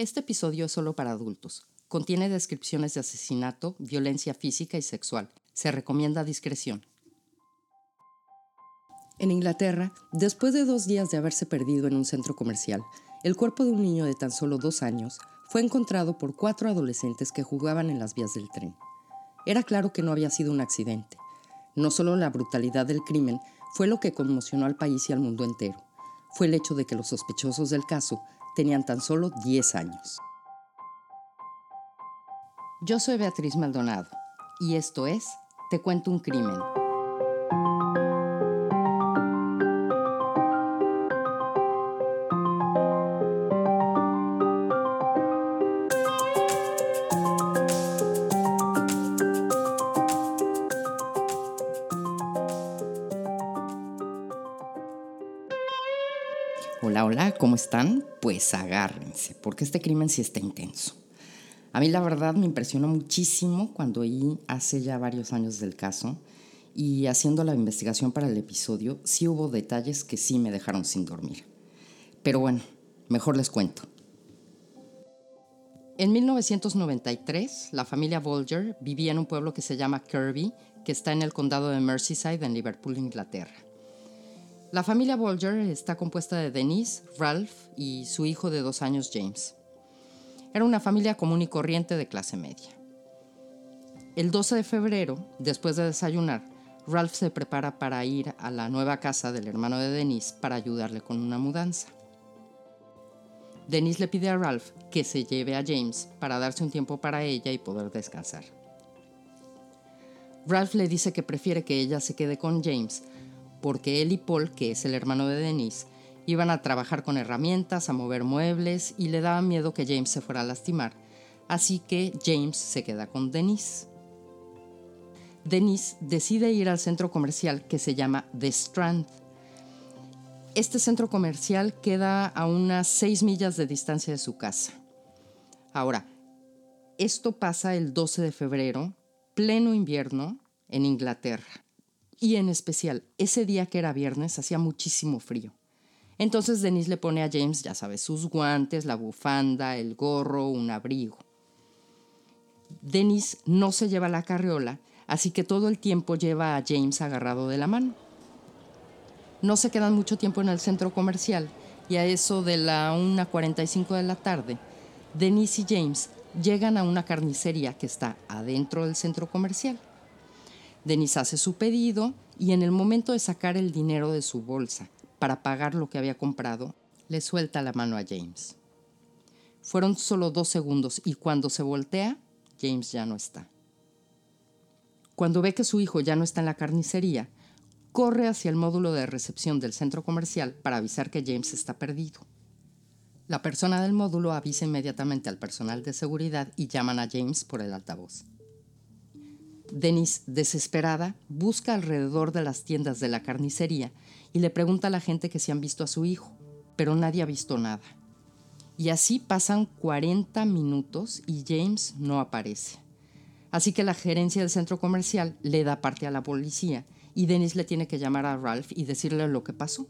Este episodio es solo para adultos. Contiene descripciones de asesinato, violencia física y sexual. Se recomienda discreción. En Inglaterra, después de dos días de haberse perdido en un centro comercial, el cuerpo de un niño de tan solo dos años fue encontrado por cuatro adolescentes que jugaban en las vías del tren. Era claro que no había sido un accidente. No solo la brutalidad del crimen fue lo que conmocionó al país y al mundo entero, fue el hecho de que los sospechosos del caso tenían tan solo 10 años. Yo soy Beatriz Maldonado y esto es Te cuento un crimen. Hola, hola, ¿cómo están? Pues agárrense, porque este crimen sí está intenso. A mí la verdad me impresionó muchísimo cuando oí hace ya varios años del caso y haciendo la investigación para el episodio sí hubo detalles que sí me dejaron sin dormir. Pero bueno, mejor les cuento. En 1993, la familia Bolger vivía en un pueblo que se llama Kirby, que está en el condado de Merseyside en Liverpool, Inglaterra. La familia Bolger está compuesta de Denise, Ralph y su hijo de dos años, James. Era una familia común y corriente de clase media. El 12 de febrero, después de desayunar, Ralph se prepara para ir a la nueva casa del hermano de Denise para ayudarle con una mudanza. Denise le pide a Ralph que se lleve a James para darse un tiempo para ella y poder descansar. Ralph le dice que prefiere que ella se quede con James porque él y Paul, que es el hermano de Denise, iban a trabajar con herramientas, a mover muebles y le daba miedo que James se fuera a lastimar. Así que James se queda con Denise. Denise decide ir al centro comercial que se llama The Strand. Este centro comercial queda a unas 6 millas de distancia de su casa. Ahora, esto pasa el 12 de febrero, pleno invierno, en Inglaterra y en especial ese día que era viernes hacía muchísimo frío. Entonces Denise le pone a James, ya sabes, sus guantes, la bufanda, el gorro, un abrigo. Denise no se lleva la carriola, así que todo el tiempo lleva a James agarrado de la mano. No se quedan mucho tiempo en el centro comercial y a eso de la 1.45 de la tarde, Denise y James llegan a una carnicería que está adentro del centro comercial. Denise hace su pedido y en el momento de sacar el dinero de su bolsa para pagar lo que había comprado, le suelta la mano a James. Fueron solo dos segundos y cuando se voltea, James ya no está. Cuando ve que su hijo ya no está en la carnicería, corre hacia el módulo de recepción del centro comercial para avisar que James está perdido. La persona del módulo avisa inmediatamente al personal de seguridad y llaman a James por el altavoz. Denise, desesperada, busca alrededor de las tiendas de la carnicería y le pregunta a la gente que si han visto a su hijo, pero nadie ha visto nada. Y así pasan 40 minutos y James no aparece. Así que la gerencia del centro comercial le da parte a la policía y Denise le tiene que llamar a Ralph y decirle lo que pasó.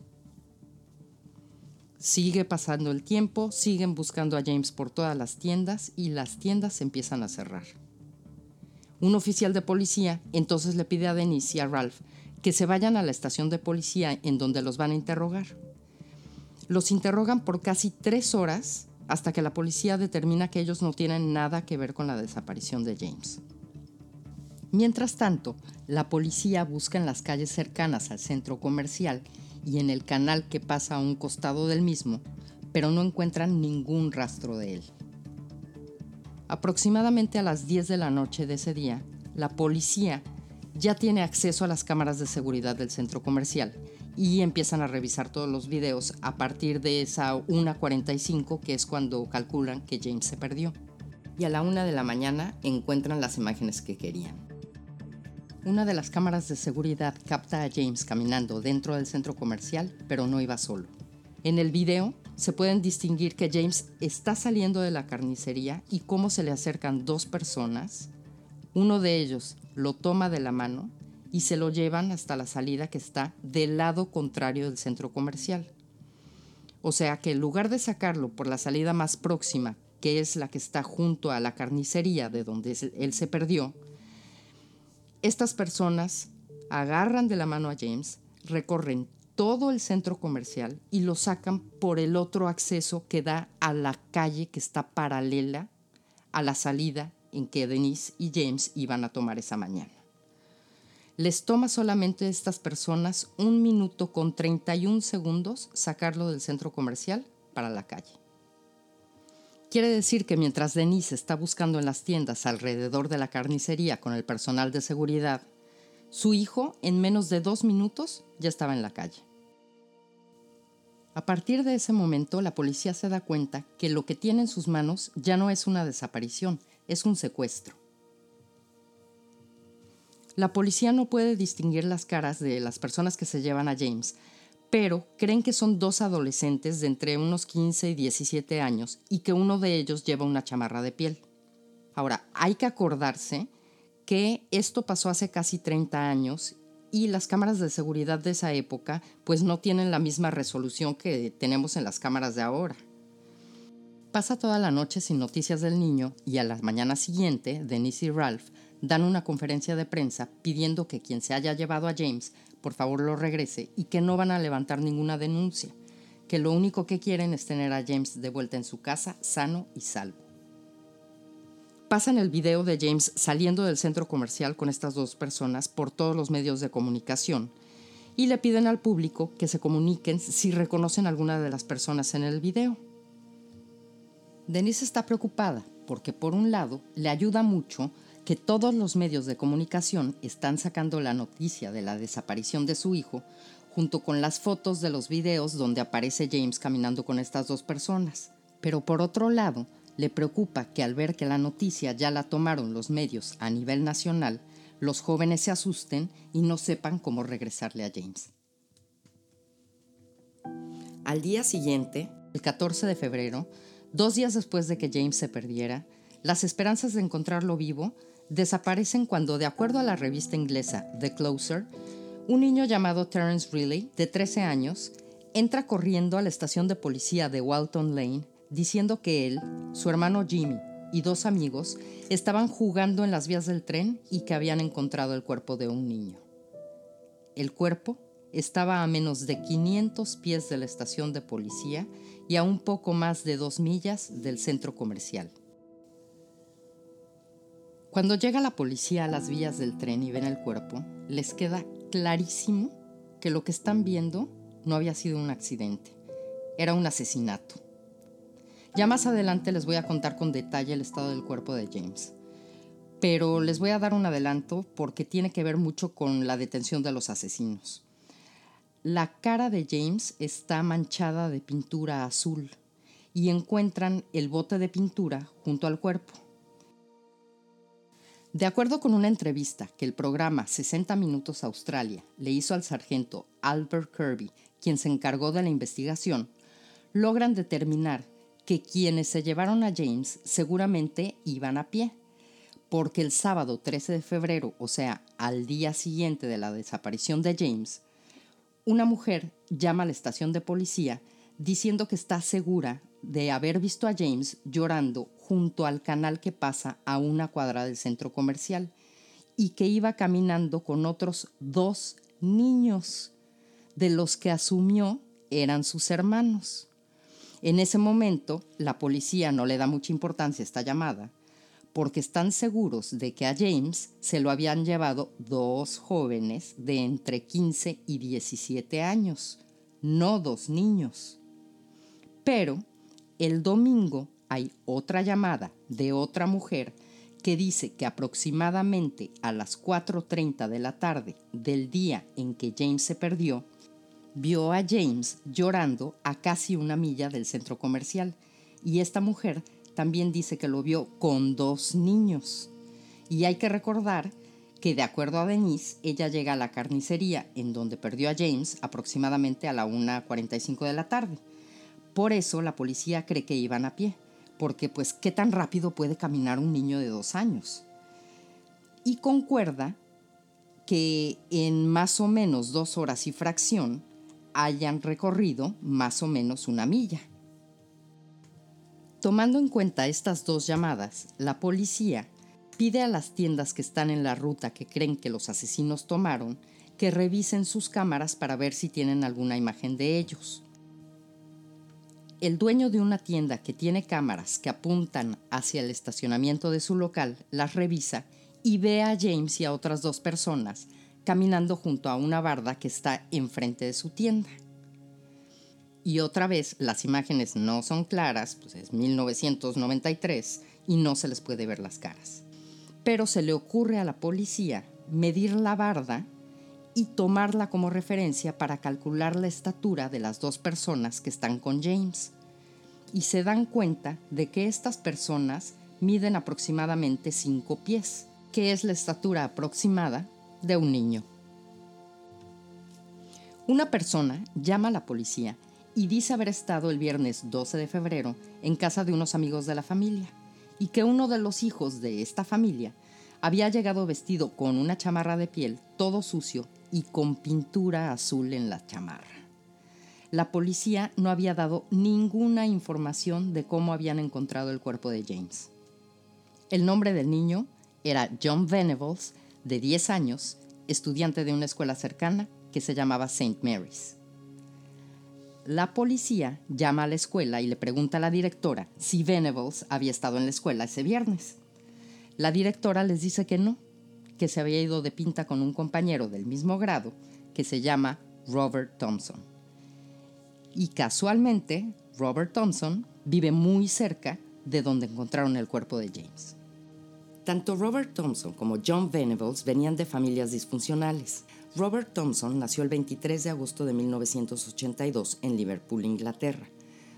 Sigue pasando el tiempo, siguen buscando a James por todas las tiendas y las tiendas empiezan a cerrar. Un oficial de policía entonces le pide a Denise y a Ralph que se vayan a la estación de policía en donde los van a interrogar. Los interrogan por casi tres horas hasta que la policía determina que ellos no tienen nada que ver con la desaparición de James. Mientras tanto, la policía busca en las calles cercanas al centro comercial y en el canal que pasa a un costado del mismo, pero no encuentran ningún rastro de él. Aproximadamente a las 10 de la noche de ese día, la policía ya tiene acceso a las cámaras de seguridad del centro comercial y empiezan a revisar todos los videos a partir de esa 1.45 que es cuando calculan que James se perdió. Y a la 1 de la mañana encuentran las imágenes que querían. Una de las cámaras de seguridad capta a James caminando dentro del centro comercial, pero no iba solo. En el video se pueden distinguir que James está saliendo de la carnicería y cómo se le acercan dos personas. Uno de ellos lo toma de la mano y se lo llevan hasta la salida que está del lado contrario del centro comercial. O sea que en lugar de sacarlo por la salida más próxima, que es la que está junto a la carnicería de donde él se perdió, estas personas agarran de la mano a James, recorren todo el centro comercial y lo sacan por el otro acceso que da a la calle que está paralela a la salida en que Denise y James iban a tomar esa mañana. Les toma solamente a estas personas un minuto con 31 segundos sacarlo del centro comercial para la calle. Quiere decir que mientras Denise está buscando en las tiendas alrededor de la carnicería con el personal de seguridad, su hijo en menos de dos minutos ya estaba en la calle. A partir de ese momento, la policía se da cuenta que lo que tiene en sus manos ya no es una desaparición, es un secuestro. La policía no puede distinguir las caras de las personas que se llevan a James, pero creen que son dos adolescentes de entre unos 15 y 17 años y que uno de ellos lleva una chamarra de piel. Ahora, hay que acordarse que esto pasó hace casi 30 años y las cámaras de seguridad de esa época pues no tienen la misma resolución que tenemos en las cámaras de ahora. Pasa toda la noche sin noticias del niño y a la mañana siguiente, Denise y Ralph dan una conferencia de prensa pidiendo que quien se haya llevado a James por favor lo regrese y que no van a levantar ninguna denuncia, que lo único que quieren es tener a James de vuelta en su casa sano y salvo. Pasan el video de James saliendo del centro comercial con estas dos personas por todos los medios de comunicación y le piden al público que se comuniquen si reconocen alguna de las personas en el video. Denise está preocupada porque por un lado le ayuda mucho que todos los medios de comunicación están sacando la noticia de la desaparición de su hijo, junto con las fotos de los videos donde aparece James caminando con estas dos personas. Pero por otro lado, le preocupa que al ver que la noticia ya la tomaron los medios a nivel nacional, los jóvenes se asusten y no sepan cómo regresarle a James. Al día siguiente, el 14 de febrero, dos días después de que James se perdiera, las esperanzas de encontrarlo vivo desaparecen cuando, de acuerdo a la revista inglesa The Closer, un niño llamado Terence Riley, de 13 años, entra corriendo a la estación de policía de Walton Lane diciendo que él, su hermano Jimmy y dos amigos estaban jugando en las vías del tren y que habían encontrado el cuerpo de un niño. El cuerpo estaba a menos de 500 pies de la estación de policía y a un poco más de dos millas del centro comercial. Cuando llega la policía a las vías del tren y ven el cuerpo, les queda clarísimo que lo que están viendo no había sido un accidente, era un asesinato. Ya más adelante les voy a contar con detalle el estado del cuerpo de James, pero les voy a dar un adelanto porque tiene que ver mucho con la detención de los asesinos. La cara de James está manchada de pintura azul y encuentran el bote de pintura junto al cuerpo. De acuerdo con una entrevista que el programa 60 Minutos Australia le hizo al sargento Albert Kirby, quien se encargó de la investigación, logran determinar que quienes se llevaron a James seguramente iban a pie, porque el sábado 13 de febrero, o sea, al día siguiente de la desaparición de James, una mujer llama a la estación de policía diciendo que está segura de haber visto a James llorando junto al canal que pasa a una cuadra del centro comercial y que iba caminando con otros dos niños, de los que asumió eran sus hermanos. En ese momento, la policía no le da mucha importancia a esta llamada, porque están seguros de que a James se lo habían llevado dos jóvenes de entre 15 y 17 años, no dos niños. Pero el domingo hay otra llamada de otra mujer que dice que aproximadamente a las 4.30 de la tarde del día en que James se perdió, vio a James llorando a casi una milla del centro comercial. Y esta mujer también dice que lo vio con dos niños. Y hay que recordar que de acuerdo a Denise, ella llega a la carnicería en donde perdió a James aproximadamente a la 1.45 de la tarde. Por eso la policía cree que iban a pie porque pues qué tan rápido puede caminar un niño de dos años. Y concuerda que en más o menos dos horas y fracción hayan recorrido más o menos una milla. Tomando en cuenta estas dos llamadas, la policía pide a las tiendas que están en la ruta que creen que los asesinos tomaron que revisen sus cámaras para ver si tienen alguna imagen de ellos. El dueño de una tienda que tiene cámaras que apuntan hacia el estacionamiento de su local las revisa y ve a James y a otras dos personas caminando junto a una barda que está enfrente de su tienda. Y otra vez, las imágenes no son claras, pues es 1993 y no se les puede ver las caras. Pero se le ocurre a la policía medir la barda y tomarla como referencia para calcular la estatura de las dos personas que están con James. Y se dan cuenta de que estas personas miden aproximadamente 5 pies, que es la estatura aproximada de un niño. Una persona llama a la policía y dice haber estado el viernes 12 de febrero en casa de unos amigos de la familia y que uno de los hijos de esta familia había llegado vestido con una chamarra de piel todo sucio y con pintura azul en la chamarra. La policía no había dado ninguna información de cómo habían encontrado el cuerpo de James. El nombre del niño era John Venables, de 10 años, estudiante de una escuela cercana que se llamaba St. Mary's. La policía llama a la escuela y le pregunta a la directora si Venables había estado en la escuela ese viernes. La directora les dice que no, que se había ido de pinta con un compañero del mismo grado que se llama Robert Thompson. Y casualmente, Robert Thompson vive muy cerca de donde encontraron el cuerpo de James. Tanto Robert Thompson como John Venables venían de familias disfuncionales. Robert Thompson nació el 23 de agosto de 1982 en Liverpool, Inglaterra.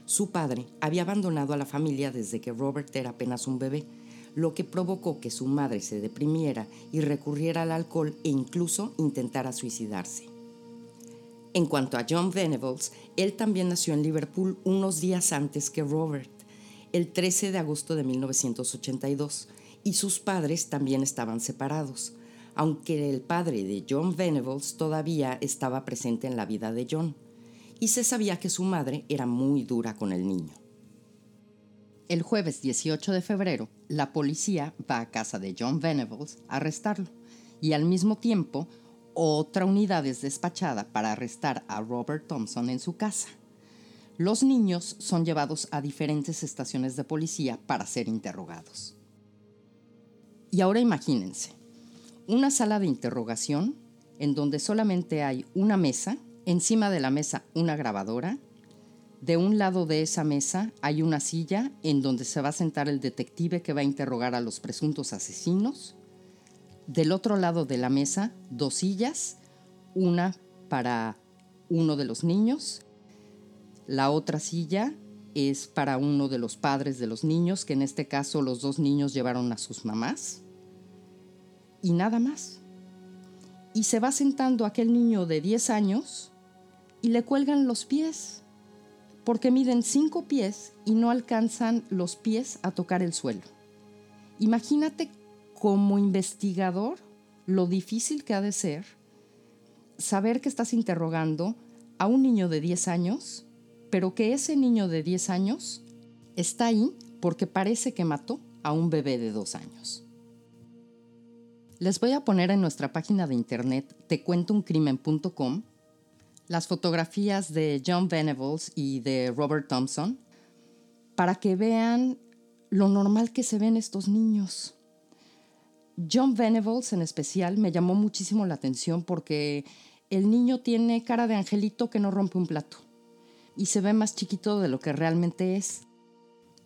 Su padre había abandonado a la familia desde que Robert era apenas un bebé, lo que provocó que su madre se deprimiera y recurriera al alcohol e incluso intentara suicidarse. En cuanto a John Venables, él también nació en Liverpool unos días antes que Robert, el 13 de agosto de 1982, y sus padres también estaban separados aunque el padre de John Venables todavía estaba presente en la vida de John, y se sabía que su madre era muy dura con el niño. El jueves 18 de febrero, la policía va a casa de John Venables a arrestarlo, y al mismo tiempo, otra unidad es despachada para arrestar a Robert Thompson en su casa. Los niños son llevados a diferentes estaciones de policía para ser interrogados. Y ahora imagínense, una sala de interrogación en donde solamente hay una mesa, encima de la mesa una grabadora, de un lado de esa mesa hay una silla en donde se va a sentar el detective que va a interrogar a los presuntos asesinos. Del otro lado de la mesa, dos sillas, una para uno de los niños, la otra silla es para uno de los padres de los niños, que en este caso los dos niños llevaron a sus mamás y nada más. Y se va sentando aquel niño de 10 años y le cuelgan los pies, porque miden 5 pies y no alcanzan los pies a tocar el suelo. Imagínate como investigador lo difícil que ha de ser saber que estás interrogando a un niño de 10 años, pero que ese niño de 10 años está ahí porque parece que mató a un bebé de 2 años. Les voy a poner en nuestra página de internet tecuentouncrimen.com las fotografías de John Venables y de Robert Thompson para que vean lo normal que se ven estos niños. John Venables en especial me llamó muchísimo la atención porque el niño tiene cara de angelito que no rompe un plato y se ve más chiquito de lo que realmente es.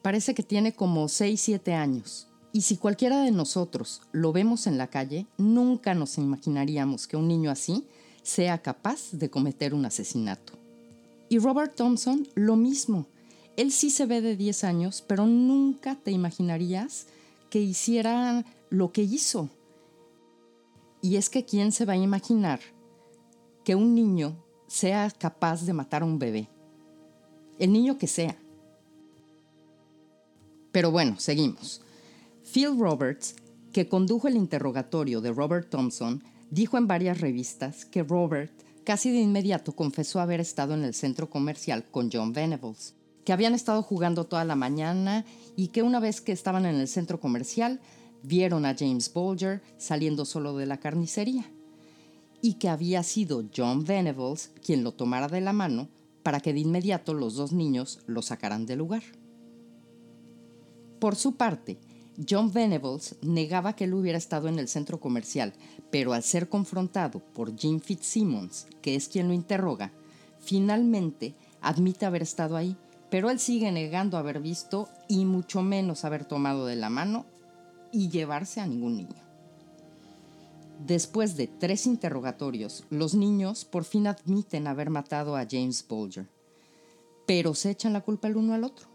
Parece que tiene como 6-7 años. Y si cualquiera de nosotros lo vemos en la calle, nunca nos imaginaríamos que un niño así sea capaz de cometer un asesinato. Y Robert Thompson, lo mismo. Él sí se ve de 10 años, pero nunca te imaginarías que hiciera lo que hizo. Y es que ¿quién se va a imaginar que un niño sea capaz de matar a un bebé? El niño que sea. Pero bueno, seguimos. Phil Roberts, que condujo el interrogatorio de Robert Thompson, dijo en varias revistas que Robert casi de inmediato confesó haber estado en el centro comercial con John Venables que habían estado jugando toda la mañana y que una vez que estaban en el centro comercial vieron a James Bolger saliendo solo de la carnicería y que había sido John Venables quien lo tomara de la mano para que de inmediato los dos niños lo sacaran del lugar. Por su parte, John Venables negaba que él hubiera estado en el centro comercial, pero al ser confrontado por Jim Fitzsimmons, que es quien lo interroga, finalmente admite haber estado ahí pero él sigue negando haber visto y mucho menos haber tomado de la mano y llevarse a ningún niño. Después de tres interrogatorios, los niños por fin admiten haber matado a James Bolger, pero se echan la culpa el uno al otro.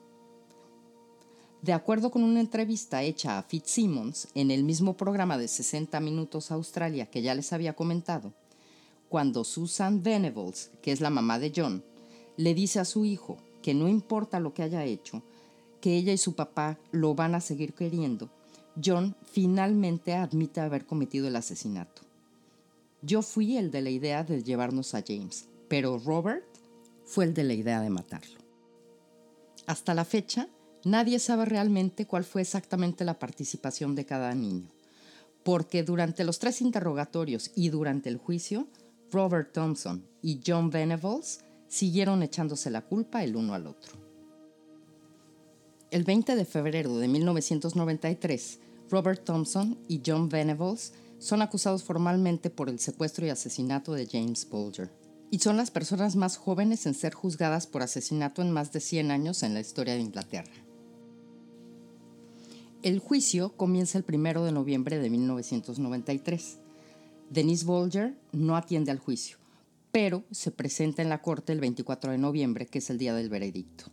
De acuerdo con una entrevista hecha a Fitzsimmons en el mismo programa de 60 Minutos Australia que ya les había comentado, cuando Susan Venables, que es la mamá de John, le dice a su hijo que no importa lo que haya hecho, que ella y su papá lo van a seguir queriendo, John finalmente admite haber cometido el asesinato. Yo fui el de la idea de llevarnos a James, pero Robert fue el de la idea de matarlo. Hasta la fecha, nadie sabe realmente cuál fue exactamente la participación de cada niño, porque durante los tres interrogatorios y durante el juicio, Robert Thompson y John Venables siguieron echándose la culpa el uno al otro. El 20 de febrero de 1993, Robert Thompson y John Venables son acusados formalmente por el secuestro y asesinato de James Bolger, y son las personas más jóvenes en ser juzgadas por asesinato en más de 100 años en la historia de Inglaterra. El juicio comienza el 1 de noviembre de 1993. Denise Bolger no atiende al juicio pero se presenta en la corte el 24 de noviembre, que es el día del veredicto.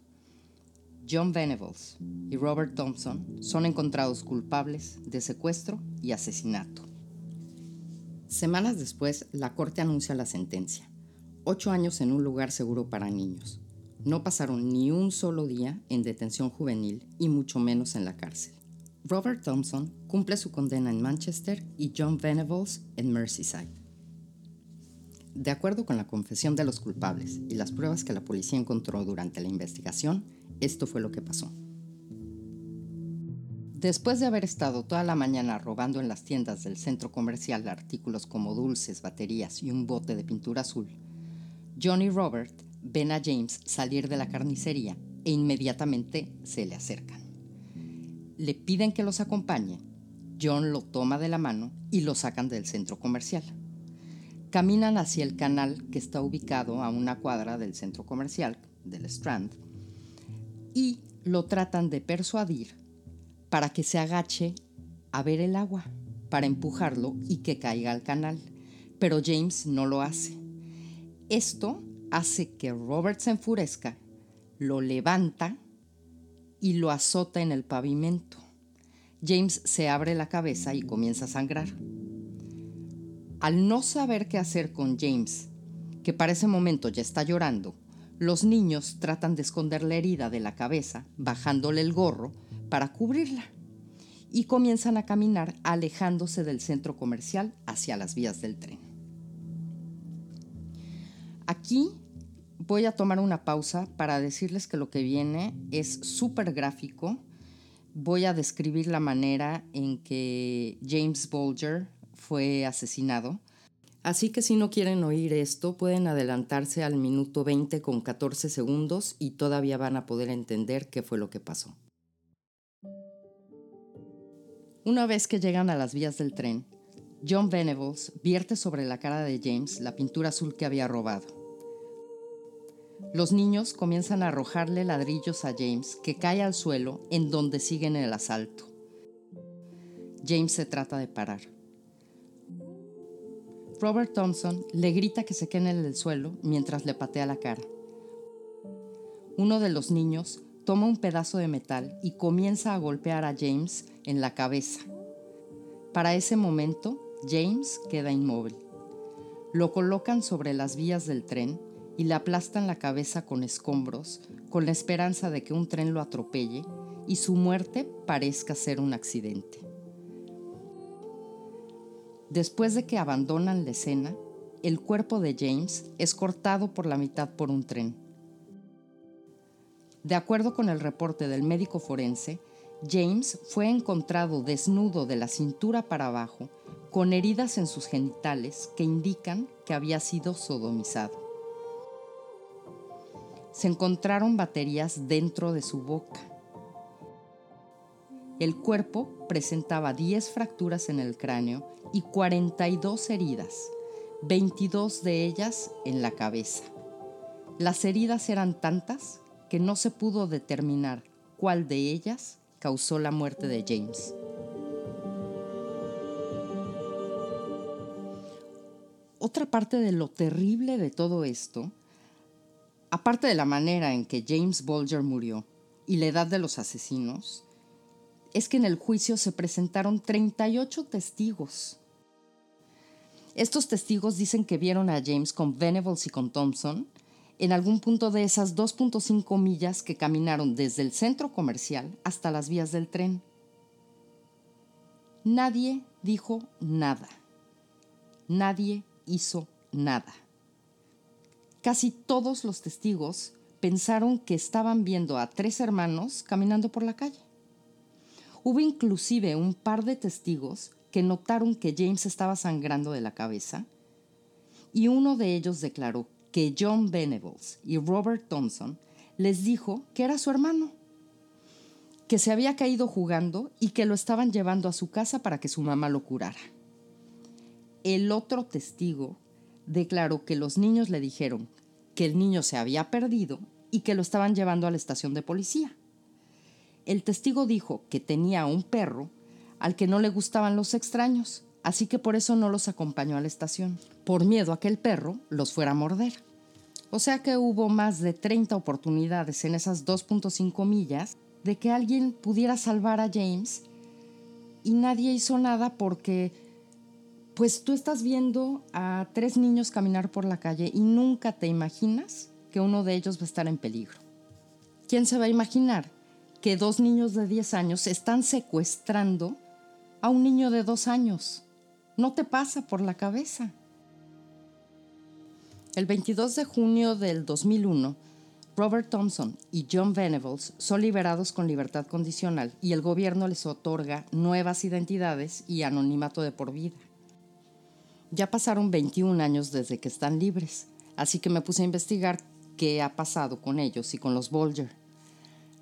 John Venables y Robert Thompson son encontrados culpables de secuestro y asesinato. Semanas después, la corte anuncia la sentencia. Ocho años en un lugar seguro para niños. No pasaron ni un solo día en detención juvenil y mucho menos en la cárcel. Robert Thompson cumple su condena en Manchester y John Venables en Merseyside. De acuerdo con la confesión de los culpables y las pruebas que la policía encontró durante la investigación, esto fue lo que pasó. Después de haber estado toda la mañana robando en las tiendas del centro comercial artículos como dulces, baterías y un bote de pintura azul, John y Robert ven a James salir de la carnicería e inmediatamente se le acercan. Le piden que los acompañe. John lo toma de la mano y lo sacan del centro comercial. Caminan hacia el canal que está ubicado a una cuadra del centro comercial del Strand y lo tratan de persuadir para que se agache a ver el agua, para empujarlo y que caiga al canal. Pero James no lo hace. Esto hace que Robert se enfurezca, lo levanta y lo azota en el pavimento. James se abre la cabeza y comienza a sangrar. Al no saber qué hacer con James, que para ese momento ya está llorando, los niños tratan de esconder la herida de la cabeza, bajándole el gorro para cubrirla, y comienzan a caminar alejándose del centro comercial hacia las vías del tren. Aquí voy a tomar una pausa para decirles que lo que viene es súper gráfico. Voy a describir la manera en que James Bolger fue asesinado. Así que si no quieren oír esto, pueden adelantarse al minuto 20 con 14 segundos y todavía van a poder entender qué fue lo que pasó. Una vez que llegan a las vías del tren, John Venables vierte sobre la cara de James la pintura azul que había robado. Los niños comienzan a arrojarle ladrillos a James, que cae al suelo en donde siguen el asalto. James se trata de parar Robert Thompson le grita que se quede en el suelo mientras le patea la cara. Uno de los niños toma un pedazo de metal y comienza a golpear a James en la cabeza. Para ese momento, James queda inmóvil. Lo colocan sobre las vías del tren y le aplastan la cabeza con escombros, con la esperanza de que un tren lo atropelle y su muerte parezca ser un accidente. Después de que abandonan la escena, el cuerpo de James es cortado por la mitad por un tren. De acuerdo con el reporte del médico forense, James fue encontrado desnudo de la cintura para abajo, con heridas en sus genitales que indican que había sido sodomizado. Se encontraron baterías dentro de su boca. El cuerpo presentaba 10 fracturas en el cráneo y 42 heridas, 22 de ellas en la cabeza. Las heridas eran tantas que no se pudo determinar cuál de ellas causó la muerte de James. Otra parte de lo terrible de todo esto Aparte de la manera en que James Bolger murió y la edad de los asesinos, es que en el juicio se presentaron 38 testigos. Estos testigos dicen que vieron a James con Venables y con Thompson en algún punto de esas 2.5 millas que caminaron desde el centro comercial hasta las vías del tren. Nadie dijo nada. Nadie hizo nada. Casi todos los testigos pensaron que estaban viendo a tres hermanos caminando por la calle. Hubo inclusive un par de testigos que notaron que James estaba sangrando de la cabeza y uno de ellos declaró que John Venables y Robert Thompson les dijo que era su hermano, que se había caído jugando y que lo estaban llevando a su casa para que su mamá lo curara. El otro testigo declaró que los niños le dijeron que el niño se había perdido y que lo estaban llevando a la estación de policía. El testigo dijo que tenía un perro al que no le gustaban los extraños, así que por eso no los acompañó a la estación, por miedo a que el perro los fuera a morder. O sea que hubo más de 30 oportunidades en esas 2.5 millas de que alguien pudiera salvar a James y nadie hizo nada porque pues tú estás viendo a tres niños caminar por la calle y nunca te imaginas que uno de ellos va a estar en peligro. ¿Quién se va a imaginar que dos niños de 10 años están secuestrando a un niño de dos años? No te pasa por la cabeza. El 22 de junio del 2001, Robert Thompson y John Venables son liberados con libertad condicional y el gobierno les otorga nuevas identidades y anonimato de por vida. Ya pasaron 21 años desde que están libres, así que me puse a investigar qué ha pasado con ellos y con los Bolger.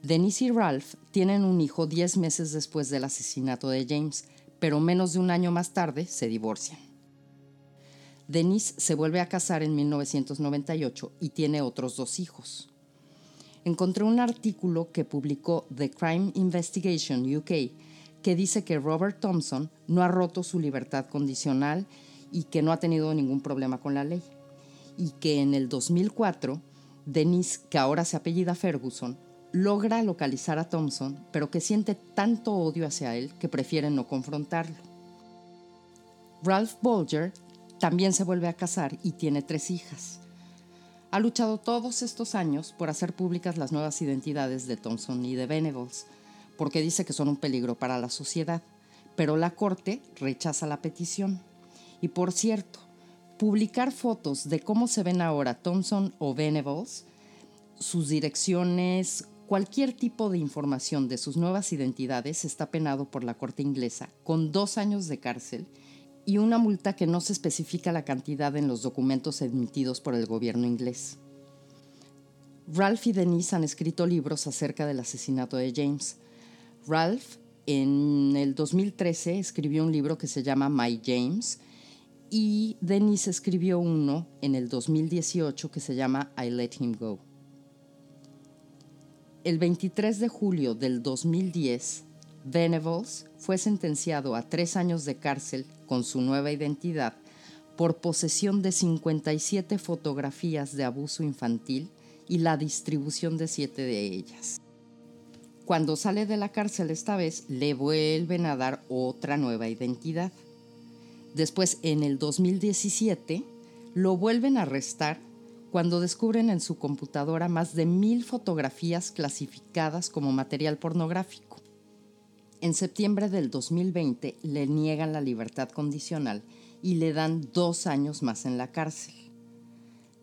Denise y Ralph tienen un hijo 10 meses después del asesinato de James, pero menos de un año más tarde se divorcian. Denise se vuelve a casar en 1998 y tiene otros dos hijos. Encontré un artículo que publicó The Crime Investigation UK que dice que Robert Thompson no ha roto su libertad condicional y que no ha tenido ningún problema con la ley. Y que en el 2004, Denise, que ahora se apellida Ferguson, logra localizar a Thompson, pero que siente tanto odio hacia él que prefiere no confrontarlo. Ralph Bolger también se vuelve a casar y tiene tres hijas. Ha luchado todos estos años por hacer públicas las nuevas identidades de Thompson y de Venables, porque dice que son un peligro para la sociedad, pero la Corte rechaza la petición. Y por cierto, publicar fotos de cómo se ven ahora Thompson o Venables, sus direcciones, cualquier tipo de información de sus nuevas identidades está penado por la Corte inglesa con dos años de cárcel y una multa que no se especifica la cantidad en los documentos emitidos por el gobierno inglés. Ralph y Denise han escrito libros acerca del asesinato de James. Ralph en el 2013 escribió un libro que se llama My James, y Denise escribió uno en el 2018 que se llama I Let Him Go. El 23 de julio del 2010, Venables fue sentenciado a tres años de cárcel con su nueva identidad por posesión de 57 fotografías de abuso infantil y la distribución de siete de ellas. Cuando sale de la cárcel esta vez, le vuelven a dar otra nueva identidad. Después, en el 2017, lo vuelven a arrestar cuando descubren en su computadora más de mil fotografías clasificadas como material pornográfico. En septiembre del 2020 le niegan la libertad condicional y le dan dos años más en la cárcel.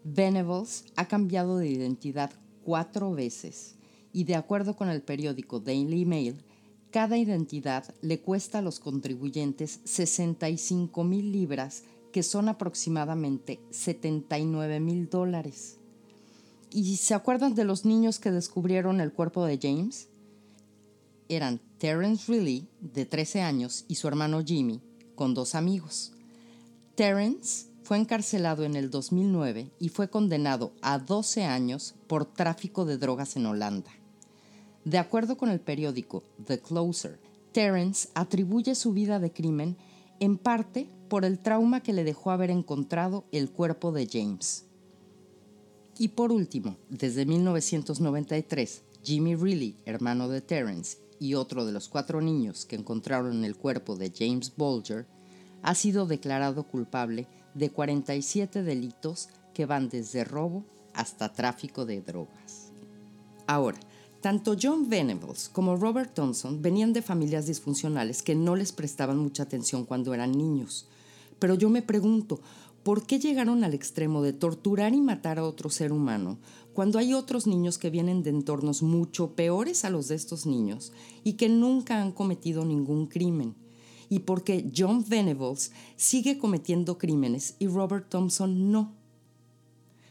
Venables ha cambiado de identidad cuatro veces y de acuerdo con el periódico Daily Mail, cada identidad le cuesta a los contribuyentes 65 mil libras, que son aproximadamente 79 mil dólares. ¿Y se acuerdan de los niños que descubrieron el cuerpo de James? Eran Terence Riley, de 13 años, y su hermano Jimmy, con dos amigos. Terence fue encarcelado en el 2009 y fue condenado a 12 años por tráfico de drogas en Holanda. De acuerdo con el periódico The Closer, Terence atribuye su vida de crimen en parte por el trauma que le dejó haber encontrado el cuerpo de James. Y por último, desde 1993, Jimmy Reilly, hermano de Terence, y otro de los cuatro niños que encontraron el cuerpo de James Bolger, ha sido declarado culpable de 47 delitos que van desde robo hasta tráfico de drogas. Ahora, tanto John Venables como Robert Thompson venían de familias disfuncionales que no les prestaban mucha atención cuando eran niños. Pero yo me pregunto, ¿por qué llegaron al extremo de torturar y matar a otro ser humano cuando hay otros niños que vienen de entornos mucho peores a los de estos niños y que nunca han cometido ningún crimen? y por qué John Venables sigue cometiendo crímenes y Robert Thompson no.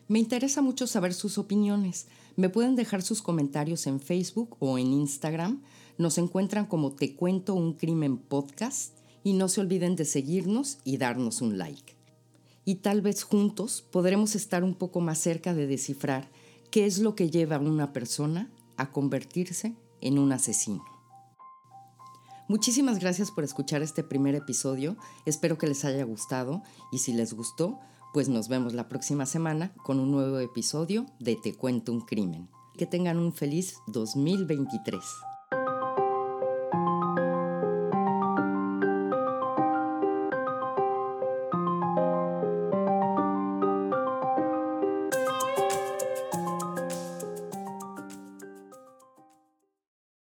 Me interesa mucho saber sus opiniones. Me pueden dejar sus comentarios en Facebook o en Instagram. Nos encuentran como Te Cuento un Crimen Podcast y no se olviden de seguirnos y darnos un like. Y tal vez juntos podremos estar un poco más cerca de descifrar qué es lo que lleva a una persona a convertirse en un asesino. Muchísimas gracias por escuchar este primer episodio. Espero que les haya gustado y si les gustó, pues nos vemos la próxima semana con un nuevo episodio de Te cuento un crimen. Que tengan un feliz 2023.